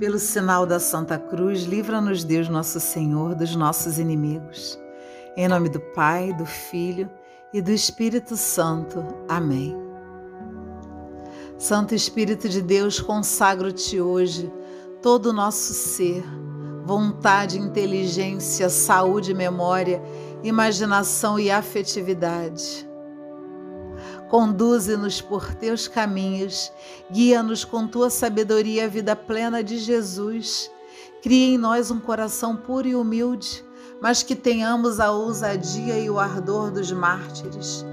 Pelo sinal da Santa Cruz, livra-nos Deus Nosso Senhor dos nossos inimigos. Em nome do Pai, do Filho e do Espírito Santo. Amém. Santo Espírito de Deus, consagro-te hoje todo o nosso ser, vontade, inteligência, saúde, memória, imaginação e afetividade Conduze-nos por teus caminhos, guia-nos com tua sabedoria à vida plena de Jesus. Cria em nós um coração puro e humilde, mas que tenhamos a ousadia e o ardor dos mártires.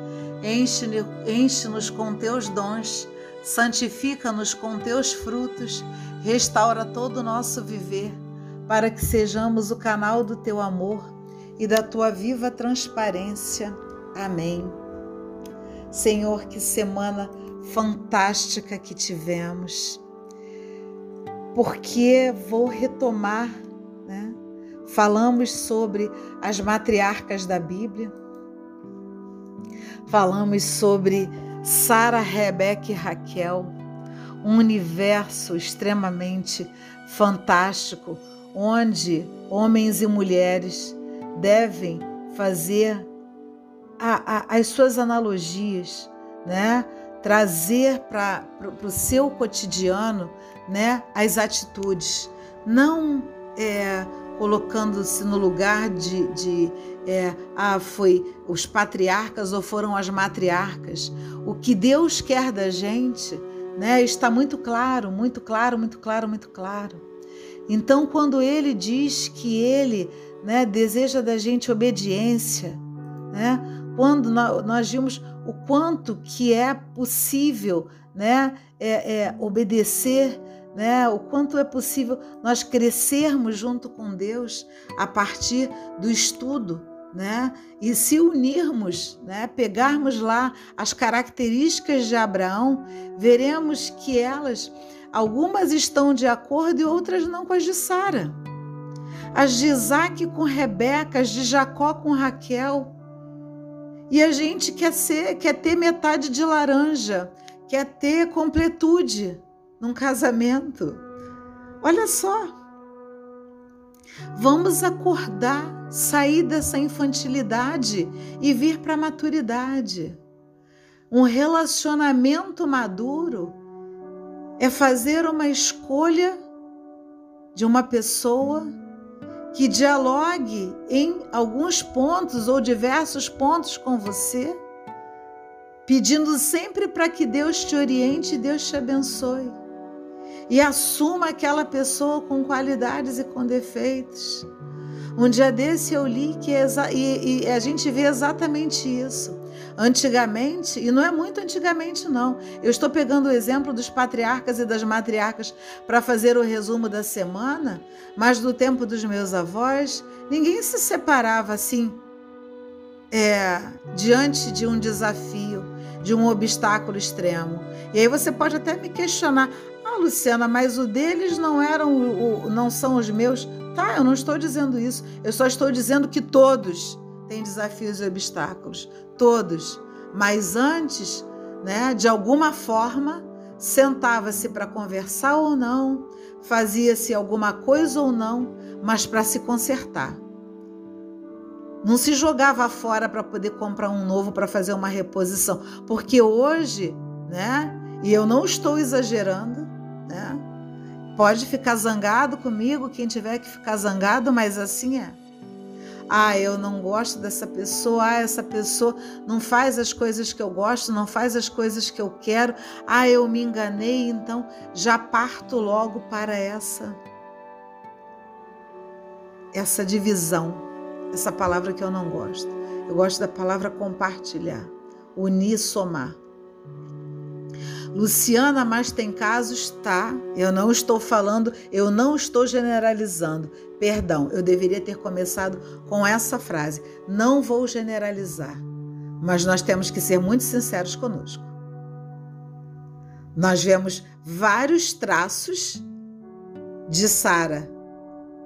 Enche-nos com teus dons, santifica-nos com teus frutos, restaura todo o nosso viver, para que sejamos o canal do teu amor e da tua viva transparência. Amém. Senhor, que semana fantástica que tivemos. Porque vou retomar, né? Falamos sobre as matriarcas da Bíblia. Falamos sobre Sara, Rebeca e Raquel, um universo extremamente fantástico, onde homens e mulheres devem fazer a, a, as suas analogias, né? trazer para o seu cotidiano né? as atitudes, não é, colocando-se no lugar de, de é, ah, foi os patriarcas ou foram as matriarcas. O que Deus quer da gente né, está muito claro, muito claro, muito claro, muito claro. Então, quando ele diz que ele né, deseja da gente obediência, né, quando nós vimos o quanto que é possível né, é, é, obedecer, né, o quanto é possível nós crescermos junto com Deus a partir do estudo, né, e se unirmos, né, pegarmos lá as características de Abraão, veremos que elas, algumas estão de acordo e outras não com as de Sara. As de Isaac com Rebeca, as de Jacó com Raquel, e a gente quer ser, quer ter metade de laranja, quer ter completude num casamento. Olha só. Vamos acordar, sair dessa infantilidade e vir para a maturidade. Um relacionamento maduro é fazer uma escolha de uma pessoa que dialogue em alguns pontos ou diversos pontos com você, pedindo sempre para que Deus te oriente e Deus te abençoe. E assuma aquela pessoa com qualidades e com defeitos. Um dia desse eu li que e, e a gente vê exatamente isso. Antigamente, e não é muito antigamente, não. Eu estou pegando o exemplo dos patriarcas e das matriarcas para fazer o resumo da semana, mas no tempo dos meus avós, ninguém se separava assim, é, diante de um desafio, de um obstáculo extremo. E aí você pode até me questionar: ah, Luciana, mas o deles não eram, o, não são os meus. Tá, eu não estou dizendo isso. Eu só estou dizendo que todos têm desafios e obstáculos todos, mas antes, né, de alguma forma, sentava-se para conversar ou não, fazia-se alguma coisa ou não, mas para se consertar. Não se jogava fora para poder comprar um novo para fazer uma reposição, porque hoje, né, e eu não estou exagerando, né? Pode ficar zangado comigo, quem tiver que ficar zangado, mas assim é. Ah, eu não gosto dessa pessoa. Ah, essa pessoa não faz as coisas que eu gosto, não faz as coisas que eu quero. Ah, eu me enganei, então já parto logo para essa essa divisão. Essa palavra que eu não gosto. Eu gosto da palavra compartilhar, unir, somar. Luciana, mas tem casos, tá? Eu não estou falando, eu não estou generalizando. Perdão, eu deveria ter começado com essa frase. Não vou generalizar, mas nós temos que ser muito sinceros conosco. Nós vemos vários traços de Sara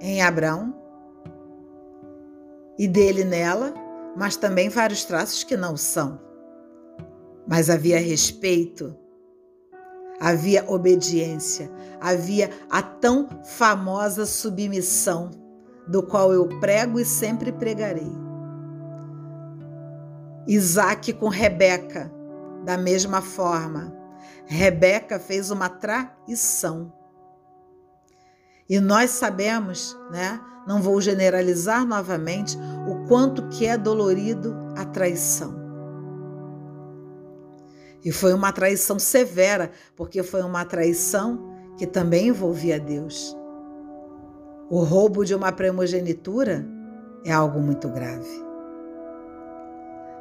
em Abraão e dele nela, mas também vários traços que não são. Mas havia respeito, havia obediência, havia a tão famosa submissão, do qual eu prego e sempre pregarei. Isaac com Rebeca, da mesma forma. Rebeca fez uma traição. E nós sabemos, né? Não vou generalizar novamente o quanto que é dolorido a traição. E foi uma traição severa, porque foi uma traição que também envolvia Deus. O roubo de uma primogenitura é algo muito grave.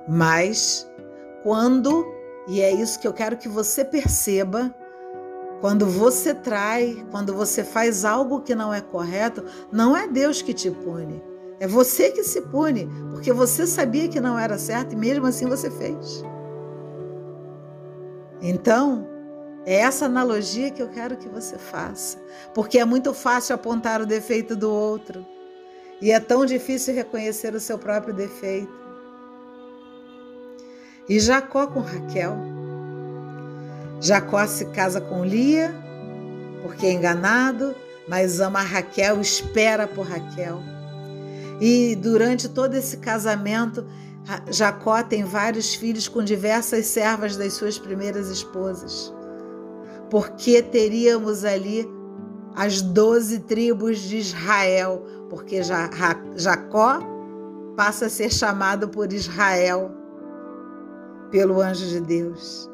Mas quando, e é isso que eu quero que você perceba, quando você trai, quando você faz algo que não é correto, não é Deus que te pune. É você que se pune, porque você sabia que não era certo e mesmo assim você fez. Então, é essa analogia que eu quero que você faça, porque é muito fácil apontar o defeito do outro e é tão difícil reconhecer o seu próprio defeito. E Jacó com Raquel. Jacó se casa com Lia, porque é enganado, mas ama Raquel, espera por Raquel. E durante todo esse casamento, Jacó tem vários filhos com diversas servas das suas primeiras esposas. Porque teríamos ali as doze tribos de Israel, porque Jacó passa a ser chamado por Israel pelo anjo de Deus.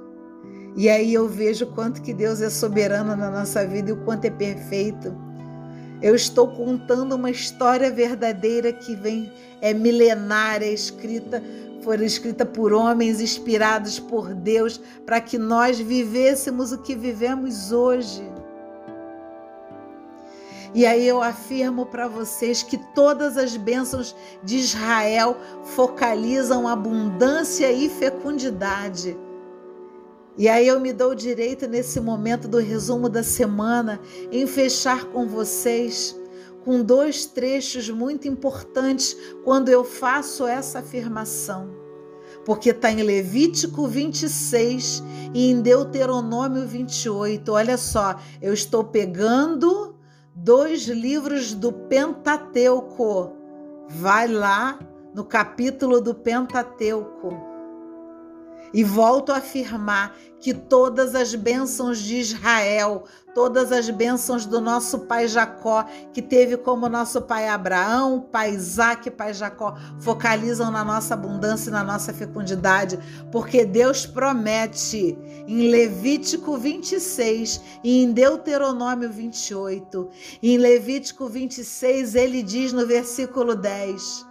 E aí eu vejo quanto que Deus é soberano na nossa vida e o quanto é perfeito. Eu estou contando uma história verdadeira que vem é milenária, escrita foi escrita por homens inspirados por Deus para que nós vivêssemos o que vivemos hoje. E aí eu afirmo para vocês que todas as bênçãos de Israel focalizam abundância e fecundidade. E aí eu me dou direito nesse momento do resumo da semana em fechar com vocês com dois trechos muito importantes quando eu faço essa afirmação. Porque está em Levítico 26 e em Deuteronômio 28. Olha só, eu estou pegando dois livros do Pentateuco. Vai lá no capítulo do Pentateuco. E volto a afirmar que todas as bênçãos de Israel, todas as bênçãos do nosso pai Jacó, que teve como nosso pai Abraão, pai Isaac, pai Jacó, focalizam na nossa abundância e na nossa fecundidade, porque Deus promete em Levítico 26 e em Deuteronômio 28. Em Levítico 26, ele diz no versículo 10,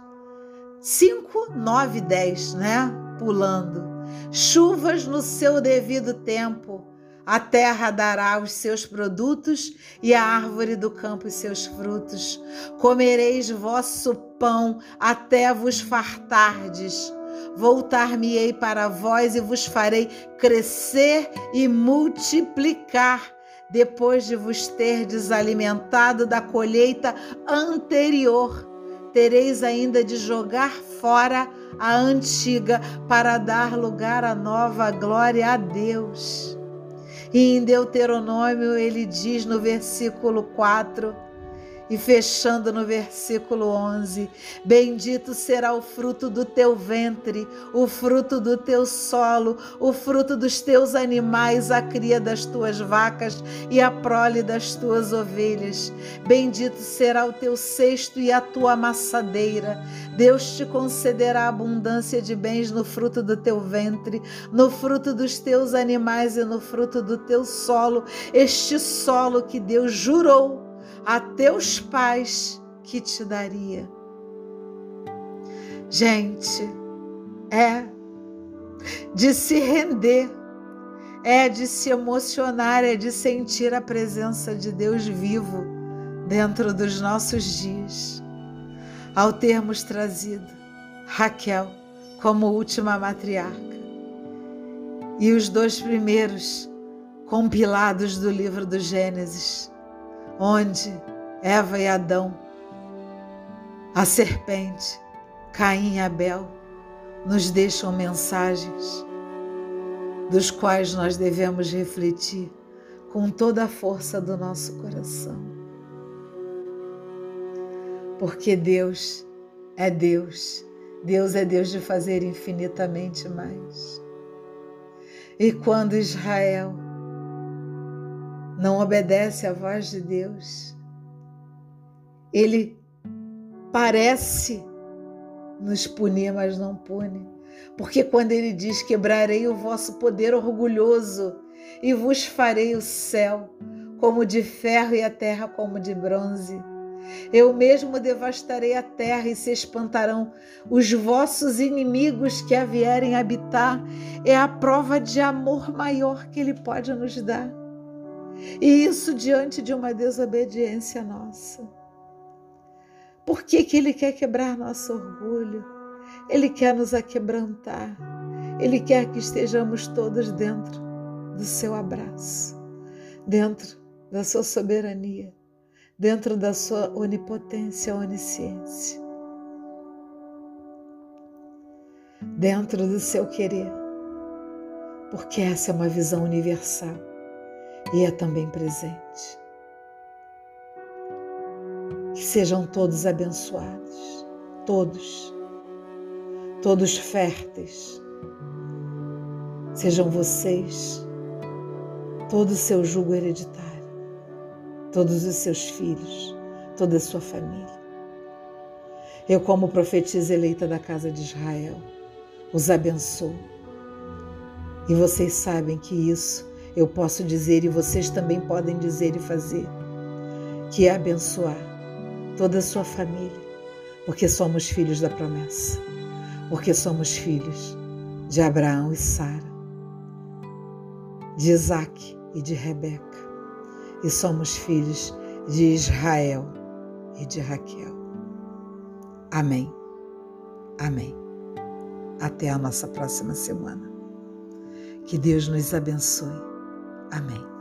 5, 9 10, né? Pulando chuvas no seu devido tempo. A terra dará os seus produtos e a árvore do campo os seus frutos. Comereis vosso pão até vos fartardes. Voltar-me-ei para vós e vos farei crescer e multiplicar, depois de vos ter desalimentado da colheita anterior. Tereis ainda de jogar fora a antiga para dar lugar à nova glória a Deus. E em Deuteronômio ele diz no versículo 4: e fechando no versículo 11: Bendito será o fruto do teu ventre, o fruto do teu solo, o fruto dos teus animais, a cria das tuas vacas e a prole das tuas ovelhas. Bendito será o teu cesto e a tua amassadeira. Deus te concederá abundância de bens no fruto do teu ventre, no fruto dos teus animais e no fruto do teu solo, este solo que Deus jurou a teus pais que te daria. Gente, é de se render, é de se emocionar, é de sentir a presença de Deus vivo dentro dos nossos dias. Ao termos trazido Raquel como última matriarca e os dois primeiros compilados do livro do Gênesis onde Eva e Adão, a serpente, Caim e Abel, nos deixam mensagens dos quais nós devemos refletir com toda a força do nosso coração. Porque Deus é Deus, Deus é Deus de fazer infinitamente mais. E quando Israel não obedece à voz de Deus, ele parece nos punir, mas não pune. Porque quando ele diz: Quebrarei o vosso poder orgulhoso e vos farei o céu como de ferro e a terra como de bronze. Eu mesmo devastarei a terra e se espantarão os vossos inimigos que a vierem habitar. É a prova de amor maior que Ele pode nos dar. E isso diante de uma desobediência nossa. Por que, que Ele quer quebrar nosso orgulho? Ele quer nos aquebrantar. Ele quer que estejamos todos dentro do seu abraço, dentro da sua soberania, dentro da sua onipotência, onisciência, dentro do seu querer, porque essa é uma visão universal e é também presente. Que sejam todos abençoados, todos, todos férteis. Sejam vocês todo o seu jugo hereditário, todos os seus filhos, toda a sua família. Eu, como profetisa eleita da casa de Israel, os abençoo. E vocês sabem que isso eu posso dizer e vocês também podem dizer e fazer, que é abençoar toda a sua família, porque somos filhos da promessa, porque somos filhos de Abraão e Sara, de Isaac e de Rebeca, e somos filhos de Israel e de Raquel. Amém. Amém. Até a nossa próxima semana. Que Deus nos abençoe. Amém.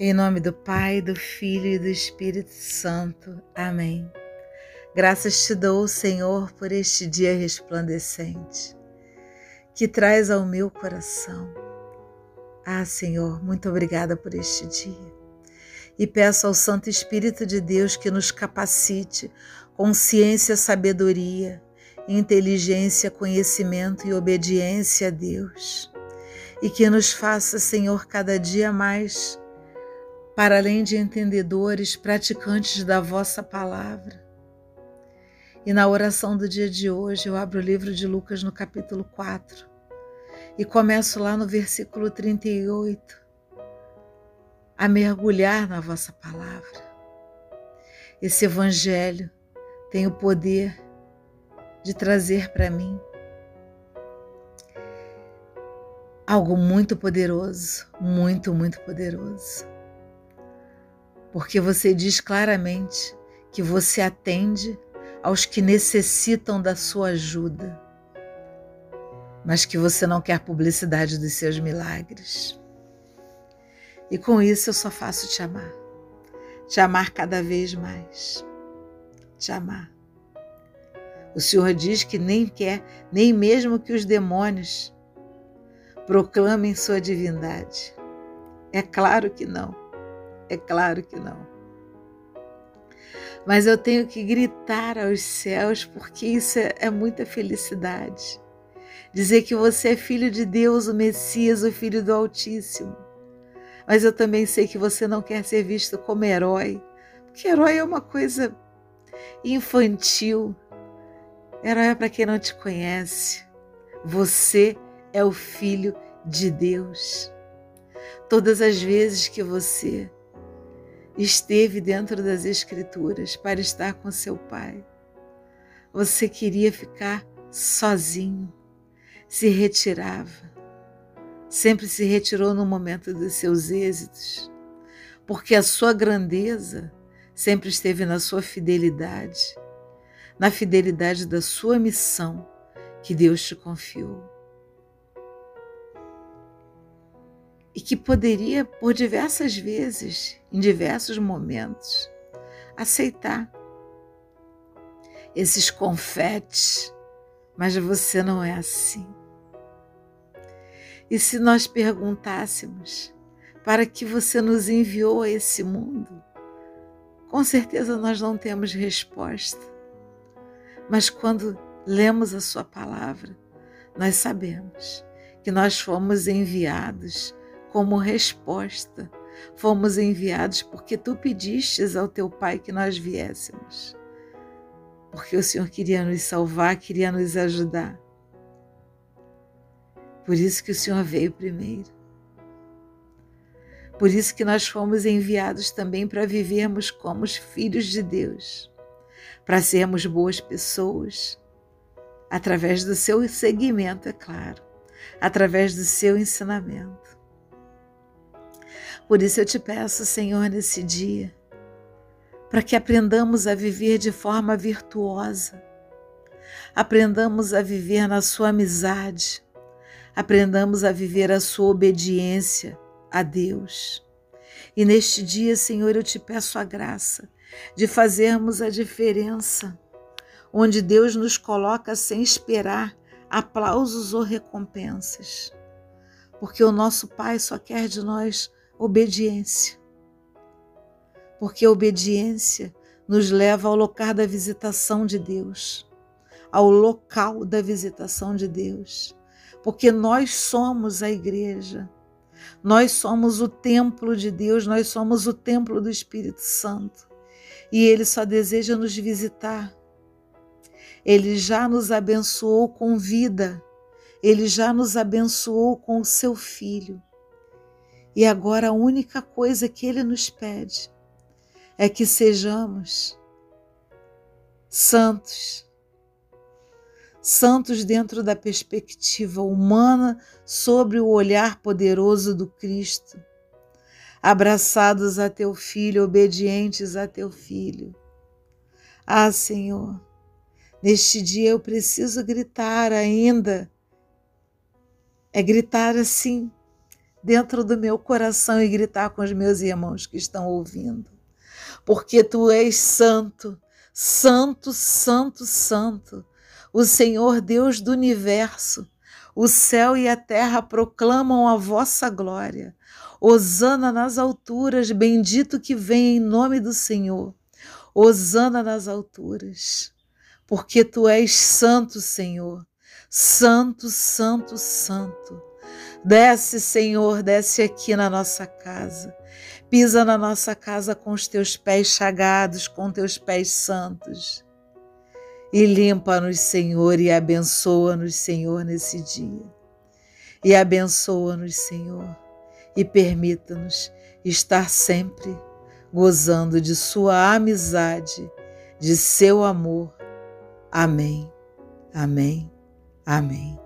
Em nome do Pai, do Filho e do Espírito Santo. Amém. Graças te dou, Senhor, por este dia resplandecente que traz ao meu coração. Ah, Senhor, muito obrigada por este dia. E peço ao Santo Espírito de Deus que nos capacite com ciência, sabedoria, inteligência, conhecimento e obediência a Deus. E que nos faça, Senhor, cada dia mais para além de entendedores, praticantes da vossa palavra. E na oração do dia de hoje, eu abro o livro de Lucas no capítulo 4 e começo lá no versículo 38 a mergulhar na vossa palavra. Esse evangelho tem o poder de trazer para mim algo muito poderoso, muito, muito poderoso porque você diz claramente que você atende aos que necessitam da sua ajuda, mas que você não quer publicidade dos seus milagres. E com isso eu só faço te amar, te amar cada vez mais, te amar. O Senhor diz que nem quer, nem mesmo que os demônios proclamem sua divindade. É claro que não. É claro que não. Mas eu tenho que gritar aos céus porque isso é, é muita felicidade. Dizer que você é filho de Deus, o Messias, o filho do Altíssimo. Mas eu também sei que você não quer ser visto como herói, porque herói é uma coisa infantil. Herói é para quem não te conhece. Você é o filho de Deus. Todas as vezes que você esteve dentro das Escrituras para estar com seu pai. Você queria ficar sozinho, se retirava, sempre se retirou no momento dos seus êxitos, porque a sua grandeza sempre esteve na sua fidelidade, na fidelidade da sua missão que Deus te confiou. E que poderia, por diversas vezes, em diversos momentos, aceitar esses confetes, mas você não é assim. E se nós perguntássemos para que você nos enviou a esse mundo, com certeza nós não temos resposta. Mas quando lemos a Sua palavra, nós sabemos que nós fomos enviados como resposta. Fomos enviados porque tu pedistes ao teu Pai que nós viéssemos. Porque o Senhor queria nos salvar, queria nos ajudar. Por isso que o Senhor veio primeiro. Por isso que nós fomos enviados também para vivermos como os filhos de Deus, para sermos boas pessoas, através do seu seguimento, é claro, através do seu ensinamento. Por isso eu te peço, Senhor, nesse dia, para que aprendamos a viver de forma virtuosa, aprendamos a viver na Sua amizade, aprendamos a viver a Sua obediência a Deus. E neste dia, Senhor, eu te peço a graça de fazermos a diferença onde Deus nos coloca sem esperar aplausos ou recompensas. Porque o nosso Pai só quer de nós obediência. Porque a obediência nos leva ao local da visitação de Deus, ao local da visitação de Deus. Porque nós somos a igreja, nós somos o templo de Deus, nós somos o templo do Espírito Santo. E Ele só deseja nos visitar ele já nos abençoou com vida, ele já nos abençoou com o seu filho. E agora a única coisa que ele nos pede é que sejamos santos. Santos dentro da perspectiva humana sobre o olhar poderoso do Cristo. Abraçados a teu filho, obedientes a teu filho. Ah, Senhor, Neste dia eu preciso gritar ainda. É gritar assim, dentro do meu coração e gritar com os meus irmãos que estão ouvindo. Porque tu és santo, santo, santo, santo. O Senhor Deus do universo. O céu e a terra proclamam a vossa glória. Hosana nas alturas, bendito que vem em nome do Senhor. Hosana nas alturas porque tu és santo, Senhor. Santo, santo, santo. Desce, Senhor, desce aqui na nossa casa. Pisa na nossa casa com os teus pés chagados, com teus pés santos. E limpa-nos, Senhor, e abençoa-nos, Senhor, nesse dia. E abençoa-nos, Senhor, e permita-nos estar sempre gozando de Sua amizade, de seu amor Amém, amém, amém.